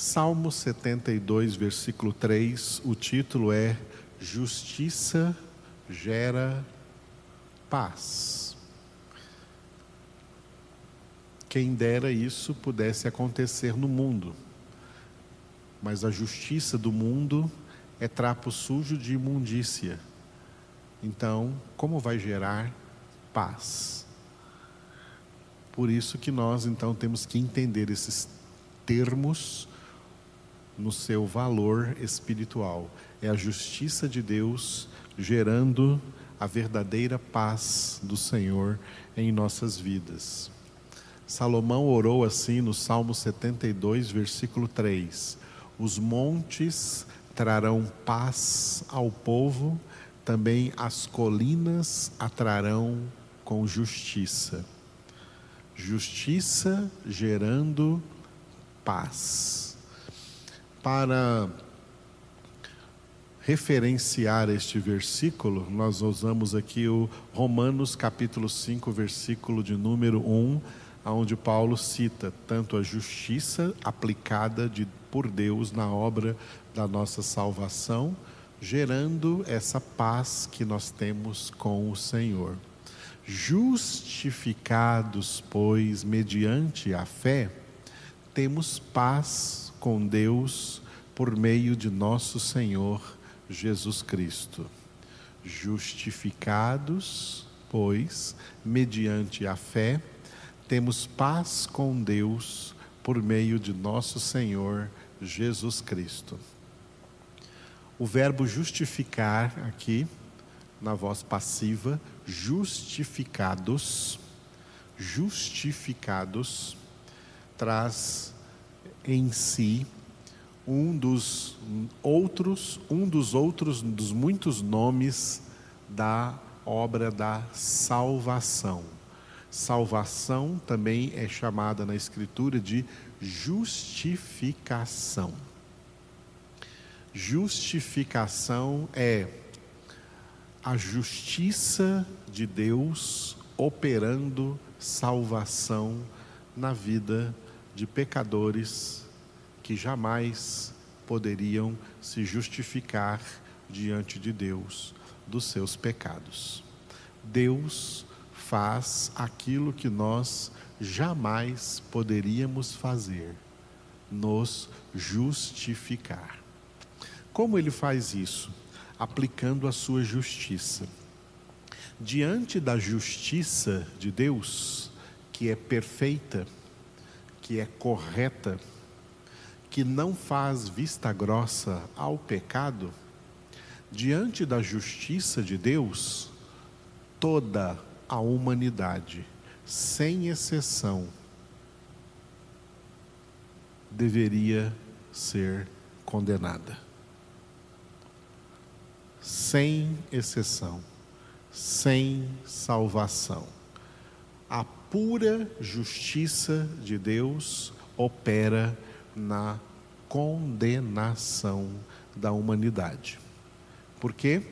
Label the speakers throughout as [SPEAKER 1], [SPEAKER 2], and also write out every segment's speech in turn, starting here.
[SPEAKER 1] Salmo 72, versículo 3, o título é Justiça gera paz. Quem dera isso pudesse acontecer no mundo, mas a justiça do mundo é trapo sujo de imundícia. Então, como vai gerar paz? Por isso que nós então temos que entender esses termos no seu valor espiritual. É a justiça de Deus gerando a verdadeira paz do Senhor em nossas vidas. Salomão orou assim no Salmo 72, versículo 3: Os montes trarão paz ao povo, também as colinas atrarão com justiça. Justiça gerando paz. Para referenciar este versículo, nós usamos aqui o Romanos capítulo 5, versículo de número 1, onde Paulo cita tanto a justiça aplicada de, por Deus na obra da nossa salvação, gerando essa paz que nós temos com o Senhor. Justificados, pois, mediante a fé, temos paz com Deus por meio de nosso Senhor Jesus Cristo. Justificados, pois, mediante a fé, temos paz com Deus por meio de nosso Senhor Jesus Cristo. O verbo justificar aqui, na voz passiva, justificados, justificados, traz em si um dos outros, um dos outros dos muitos nomes da obra da salvação. Salvação também é chamada na escritura de justificação. Justificação é a justiça de Deus operando salvação na vida de pecadores que jamais poderiam se justificar diante de Deus dos seus pecados. Deus faz aquilo que nós jamais poderíamos fazer, nos justificar. Como ele faz isso? Aplicando a sua justiça. Diante da justiça de Deus, que é perfeita, que é correta, que não faz vista grossa ao pecado, diante da justiça de Deus, toda a humanidade, sem exceção, deveria ser condenada. Sem exceção, sem salvação. A pura justiça de Deus opera na condenação da humanidade. Porque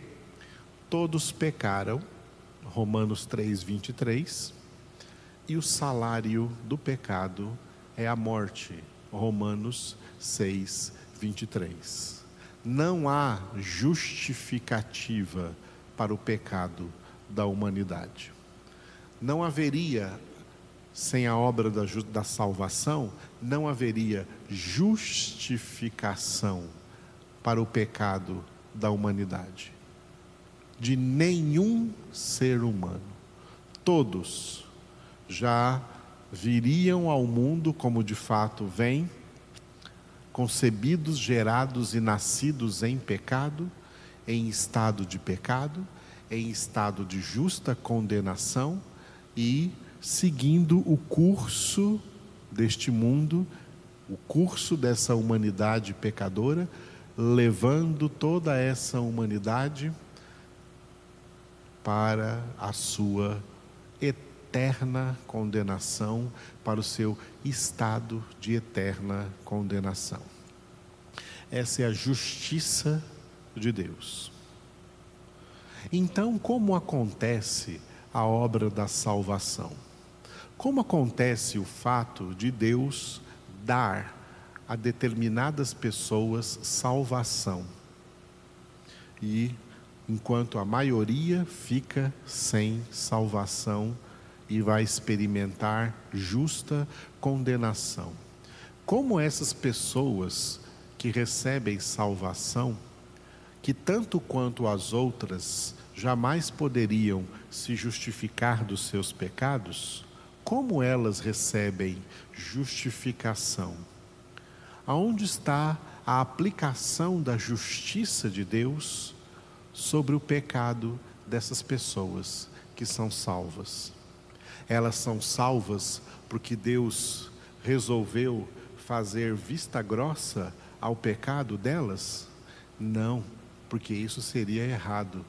[SPEAKER 1] todos pecaram, Romanos 3, 23, e o salário do pecado é a morte, Romanos 6, 23. Não há justificativa para o pecado da humanidade. Não haveria sem a obra da, da salvação, não haveria justificação para o pecado da humanidade, de nenhum ser humano. Todos já viriam ao mundo como de fato vêm, concebidos, gerados e nascidos em pecado, em estado de pecado, em estado de justa condenação e seguindo o curso deste mundo, o curso dessa humanidade pecadora, levando toda essa humanidade para a sua eterna condenação, para o seu estado de eterna condenação. Essa é a justiça de Deus. Então, como acontece a obra da salvação? Como acontece o fato de Deus dar a determinadas pessoas salvação. E enquanto a maioria fica sem salvação e vai experimentar justa condenação. Como essas pessoas que recebem salvação, que tanto quanto as outras jamais poderiam se justificar dos seus pecados, como elas recebem justificação? Aonde está a aplicação da justiça de Deus sobre o pecado dessas pessoas que são salvas? Elas são salvas porque Deus resolveu fazer vista grossa ao pecado delas? Não, porque isso seria errado.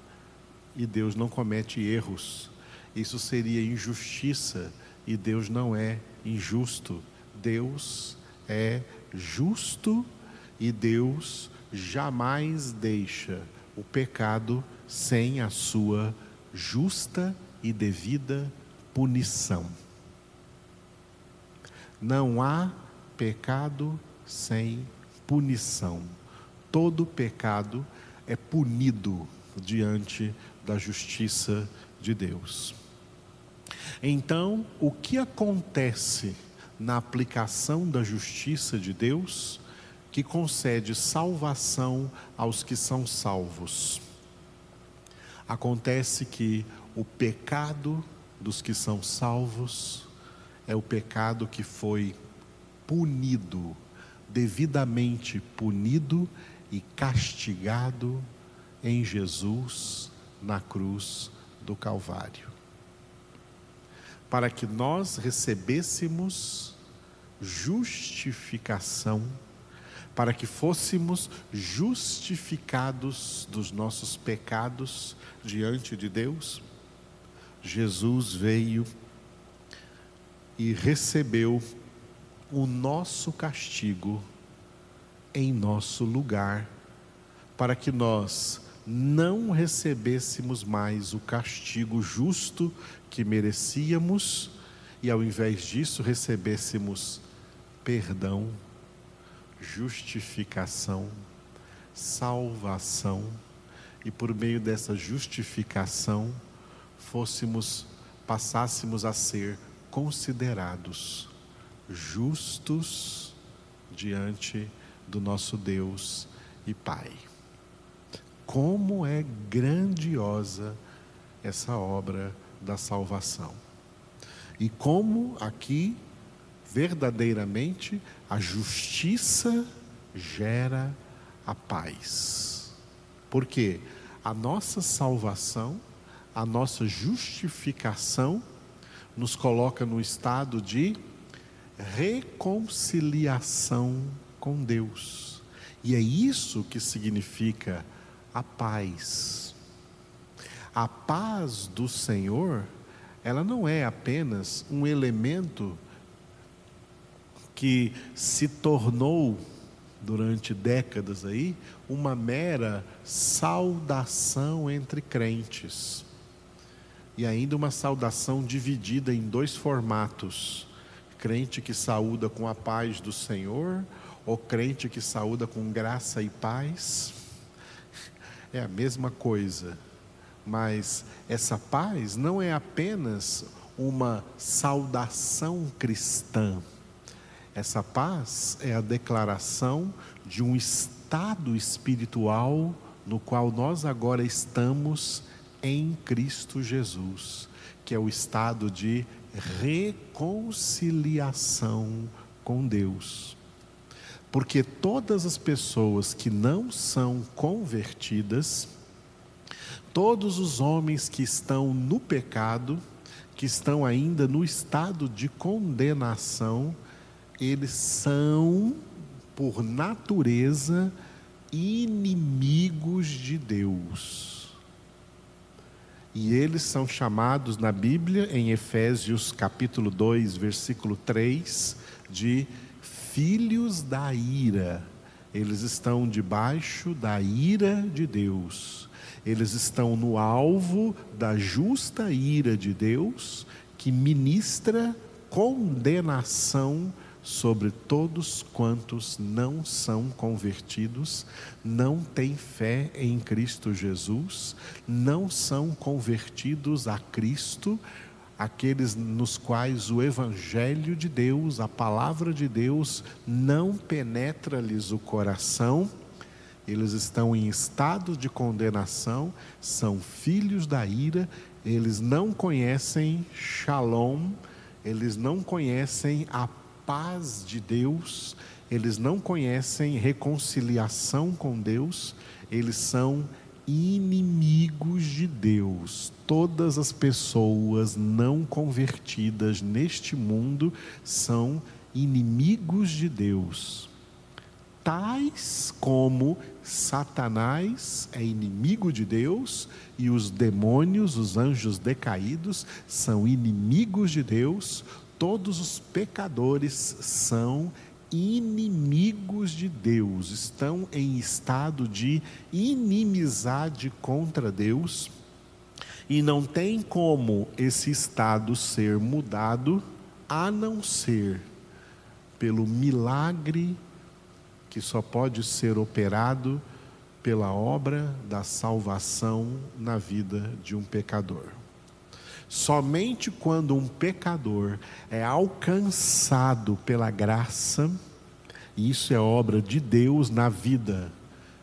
[SPEAKER 1] E Deus não comete erros. Isso seria injustiça. E Deus não é injusto. Deus é justo e Deus jamais deixa o pecado sem a sua justa e devida punição. Não há pecado sem punição. Todo pecado é punido diante da justiça de Deus. Então, o que acontece na aplicação da justiça de Deus que concede salvação aos que são salvos? Acontece que o pecado dos que são salvos é o pecado que foi punido, devidamente punido e castigado em Jesus na cruz do Calvário. Para que nós recebêssemos justificação, para que fôssemos justificados dos nossos pecados diante de Deus, Jesus veio e recebeu o nosso castigo em nosso lugar, para que nós não recebêssemos mais o castigo justo que merecíamos e, ao invés disso, recebêssemos perdão, justificação, salvação, e por meio dessa justificação, fôssemos, passássemos a ser considerados justos diante do nosso Deus e Pai. Como é grandiosa essa obra da salvação. E como aqui, verdadeiramente, a justiça gera a paz. Porque a nossa salvação, a nossa justificação, nos coloca no estado de reconciliação com Deus. E é isso que significa a paz. A paz do Senhor, ela não é apenas um elemento que se tornou durante décadas aí uma mera saudação entre crentes. E ainda uma saudação dividida em dois formatos: crente que saúda com a paz do Senhor, ou crente que saúda com graça e paz. É a mesma coisa, mas essa paz não é apenas uma saudação cristã. Essa paz é a declaração de um estado espiritual no qual nós agora estamos em Cristo Jesus, que é o estado de reconciliação com Deus. Porque todas as pessoas que não são convertidas, todos os homens que estão no pecado, que estão ainda no estado de condenação, eles são, por natureza, inimigos de Deus. E eles são chamados na Bíblia, em Efésios capítulo 2, versículo 3, de filhos da ira. Eles estão debaixo da ira de Deus. Eles estão no alvo da justa ira de Deus, que ministra condenação sobre todos quantos não são convertidos, não têm fé em Cristo Jesus, não são convertidos a Cristo, aqueles nos quais o Evangelho de Deus, a palavra de Deus, não penetra-lhes o coração, eles estão em estado de condenação, são filhos da ira, eles não conhecem shalom, eles não conhecem a paz de Deus, eles não conhecem reconciliação com Deus, eles são inimigos de Deus. Todas as pessoas não convertidas neste mundo são inimigos de Deus. Tais como Satanás é inimigo de Deus e os demônios, os anjos decaídos, são inimigos de Deus, todos os pecadores são inimigos de Deus, estão em estado de inimizade contra Deus, e não tem como esse estado ser mudado a não ser pelo milagre que só pode ser operado pela obra da salvação na vida de um pecador. Somente quando um pecador é alcançado pela graça, e isso é obra de Deus na vida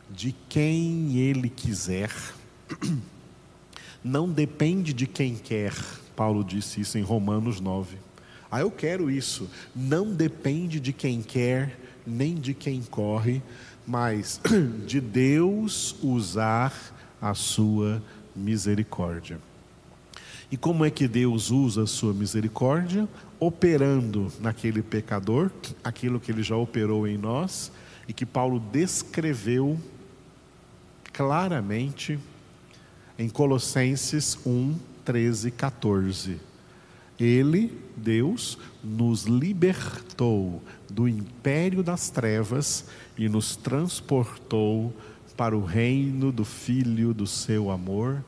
[SPEAKER 1] de quem ele quiser, não depende de quem quer. Paulo disse isso em Romanos 9. Ah, eu quero isso. Não depende de quem quer, nem de quem corre, mas de Deus usar a sua misericórdia. E como é que Deus usa a sua misericórdia? Operando naquele pecador, aquilo que ele já operou em nós e que Paulo descreveu claramente em Colossenses 1, 13 e 14. Ele, Deus, nos libertou do império das trevas e nos transportou para o reino do Filho do seu amor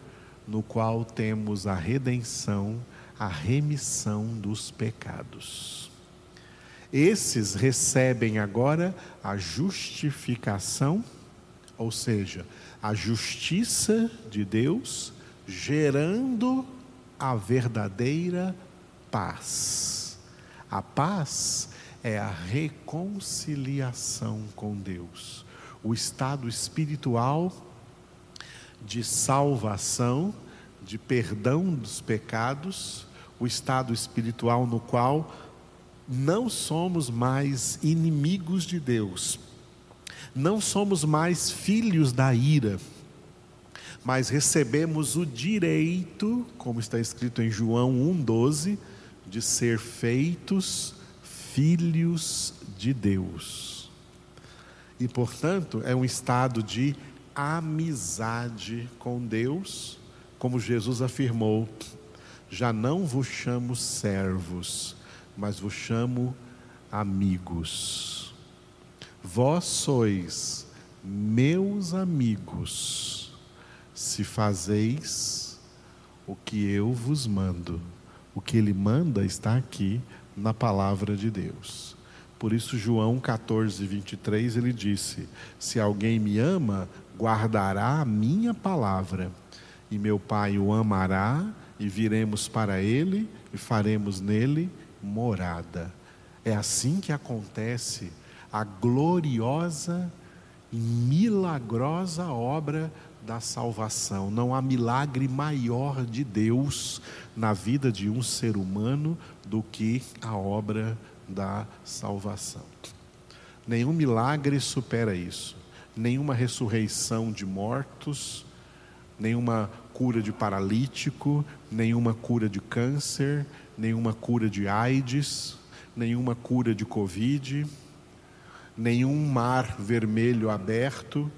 [SPEAKER 1] no qual temos a redenção, a remissão dos pecados. Esses recebem agora a justificação, ou seja, a justiça de Deus, gerando a verdadeira paz. A paz é a reconciliação com Deus, o estado espiritual de salvação, de perdão dos pecados, o estado espiritual no qual não somos mais inimigos de Deus, não somos mais filhos da ira, mas recebemos o direito, como está escrito em João 1,12, de ser feitos filhos de Deus. E, portanto, é um estado de amizade com Deus, como Jesus afirmou: já não vos chamo servos, mas vos chamo amigos. Vós sois meus amigos, se fazeis o que eu vos mando. O que ele manda está aqui na palavra de Deus. Por isso, João 14, 23, ele disse: Se alguém me ama, guardará a minha palavra, e meu Pai o amará, e viremos para ele e faremos nele morada. É assim que acontece a gloriosa e milagrosa obra da salvação. Não há milagre maior de Deus na vida de um ser humano do que a obra da salvação. Nenhum milagre supera isso nenhuma ressurreição de mortos, nenhuma cura de paralítico, nenhuma cura de câncer, nenhuma cura de AIDS, nenhuma cura de Covid, nenhum mar vermelho aberto,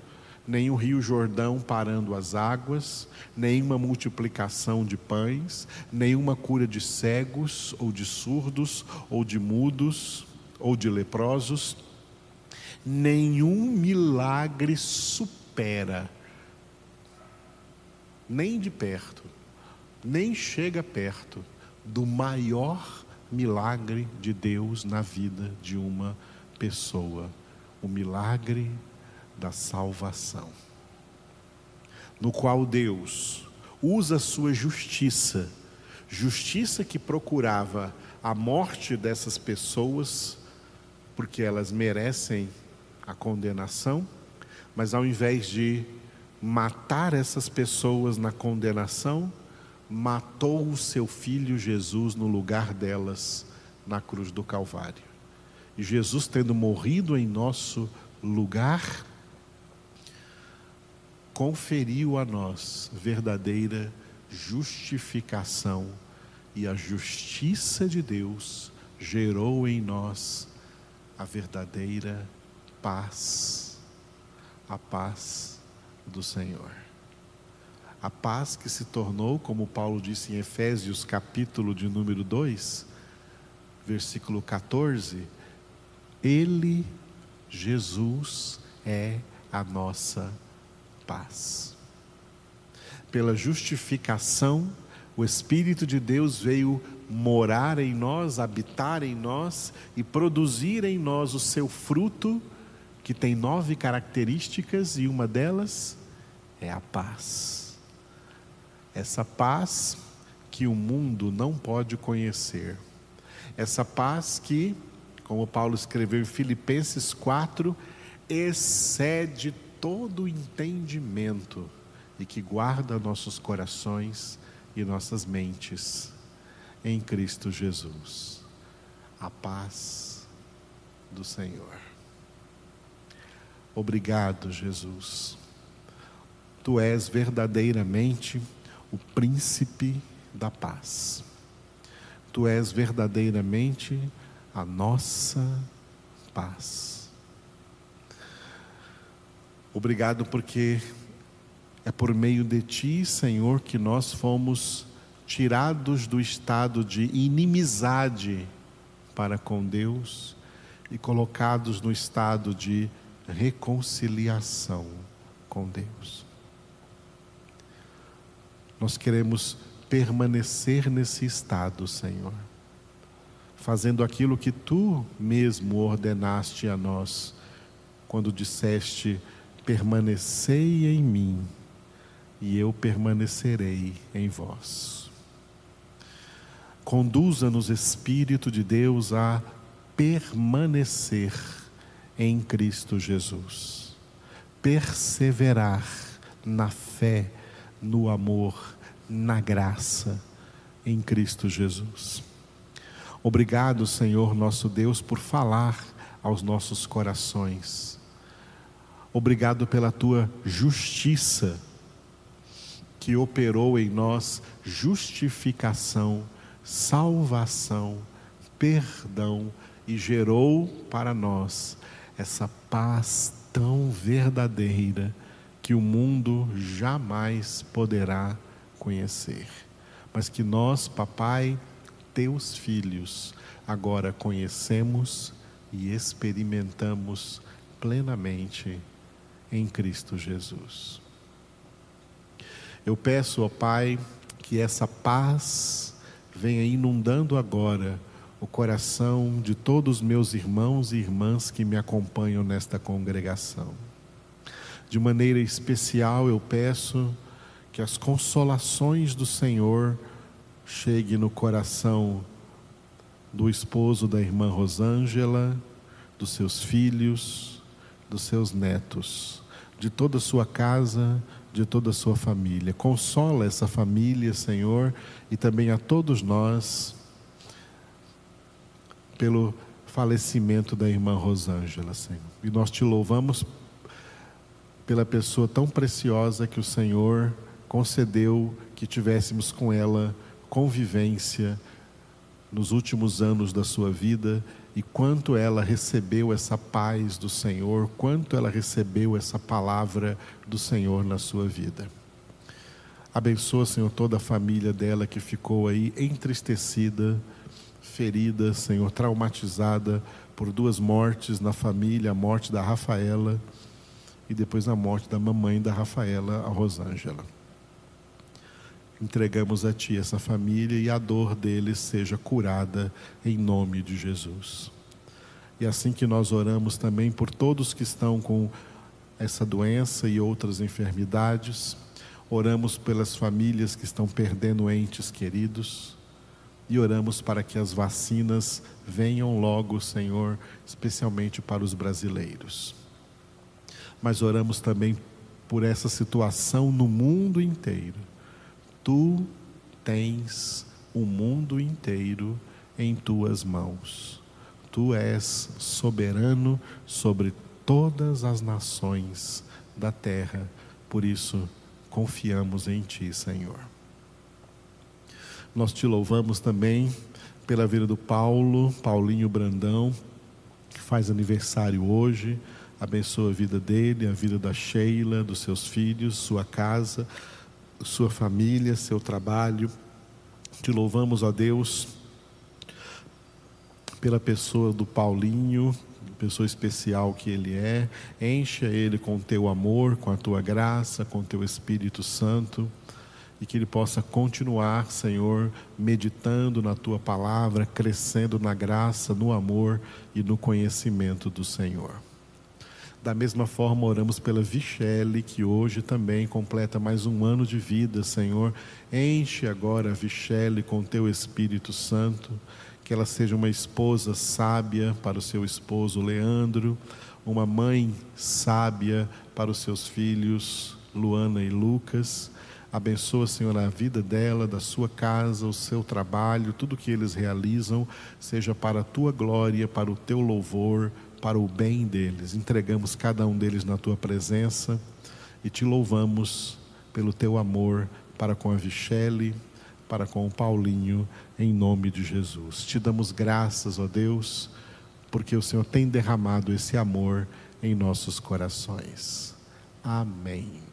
[SPEAKER 1] nenhum rio Jordão parando as águas, nenhuma multiplicação de pães, nenhuma cura de cegos, ou de surdos, ou de mudos, ou de leprosos. Nenhum milagre supera, nem de perto, nem chega perto do maior milagre de Deus na vida de uma pessoa, o milagre da salvação, no qual Deus usa sua justiça, justiça que procurava a morte dessas pessoas, porque elas merecem a condenação, mas ao invés de matar essas pessoas na condenação, matou o seu filho Jesus no lugar delas na cruz do Calvário. E Jesus, tendo morrido em nosso lugar, conferiu a nós verdadeira justificação e a justiça de Deus gerou em nós a verdadeira paz, a paz do Senhor. A paz que se tornou, como Paulo disse em Efésios, capítulo de número 2, versículo 14, Ele, Jesus, é a nossa paz. Pela justificação, o Espírito de Deus veio morar em nós, habitar em nós e produzir em nós o seu fruto, que tem nove características e uma delas é a paz. Essa paz que o mundo não pode conhecer. Essa paz que, como Paulo escreveu em Filipenses 4, excede todo entendimento e que guarda nossos corações e nossas mentes em Cristo Jesus. A paz do Senhor. Obrigado, Jesus. Tu és verdadeiramente o príncipe da paz. Tu és verdadeiramente a nossa paz. Obrigado porque é por meio de Ti, Senhor, que nós fomos tirados do estado de inimizade para com Deus e colocados no estado de reconciliação com Deus. Nós queremos permanecer nesse estado, Senhor, fazendo aquilo que Tu mesmo ordenaste a nós, quando disseste: permanecei em mim e eu permanecerei em vós. Conduza-nos, Espírito de Deus, a permanecer em Cristo Jesus, perseverar na fé, no amor, na graça em Cristo Jesus. Obrigado, Senhor nosso Deus, por falar aos nossos corações Obrigado pela tua justiça, que operou em nós justificação, salvação, perdão e gerou para nós essa paz tão verdadeira que o mundo jamais poderá conhecer. Mas que nós, papai, teus filhos, agora conhecemos e experimentamos plenamente em Cristo Jesus. Eu peço, ó Pai, que essa paz venha inundando agora o coração de todos os meus irmãos e irmãs que me acompanham nesta congregação. De maneira especial, eu peço que as consolações do Senhor cheguem no coração do esposo da irmã Rosângela, dos seus filhos, dos seus netos de toda a sua casa, de toda a sua família. Consola essa família, Senhor, e também a todos nós pelo falecimento da irmã Rosângela, Senhor. E nós te louvamos pela pessoa tão preciosa que o Senhor concedeu que tivéssemos com ela convivência nos últimos anos da sua vida e quanto ela recebeu essa paz do Senhor, quanto ela recebeu essa palavra do Senhor na sua vida. Abençoa, Senhor, toda a família dela que ficou aí entristecida, ferida, Senhor, traumatizada por duas mortes na família, a morte da Rafaela e depois a morte da mamãe da Rafaela, a Rosângela. Entregamos a Ti essa família e a dor deles seja curada em nome de Jesus. E assim que nós oramos também por todos que estão com essa doença e outras enfermidades, oramos pelas famílias que estão perdendo entes queridos e oramos para que as vacinas venham logo, Senhor, especialmente para os brasileiros. Mas oramos também por essa situação no mundo inteiro Tu tens o mundo inteiro em tuas mãos. Tu és soberano sobre todas as nações da terra. Por isso, confiamos em Ti, Senhor. Nós te louvamos também pela vida do Paulo, Paulinho Brandão, que faz aniversário hoje. Abençoa a vida dele, a vida da Sheila, dos seus filhos, sua casa sua família, seu trabalho. Te louvamos, ó Deus, pela pessoa do Paulinho, pessoa especial que ele é. Encha ele com teu amor, com a tua graça, com teu Espírito Santo. E que ele possa continuar, Senhor, meditando na tua palavra, crescendo na graça, no amor e no conhecimento do Senhor. Da mesma forma, oramos pela Vichele, que hoje também completa mais um ano de vida, Senhor. Enche agora a Vichele com teu Espírito Santo, que ela seja uma esposa sábia para o seu esposo Leandro, uma mãe sábia para os seus filhos Luana e Lucas. Abençoa, Senhor, a vida dela, da sua casa, o seu trabalho, tudo que eles realizam, seja para a tua glória, para o teu louvor, para o bem deles. Entregamos cada um deles na tua presença e te louvamos pelo teu amor para com a Vichele, para com o Paulinho, em nome de Jesus. Te damos graças, ó Deus, porque o Senhor tem derramado esse amor em nossos corações. Amém.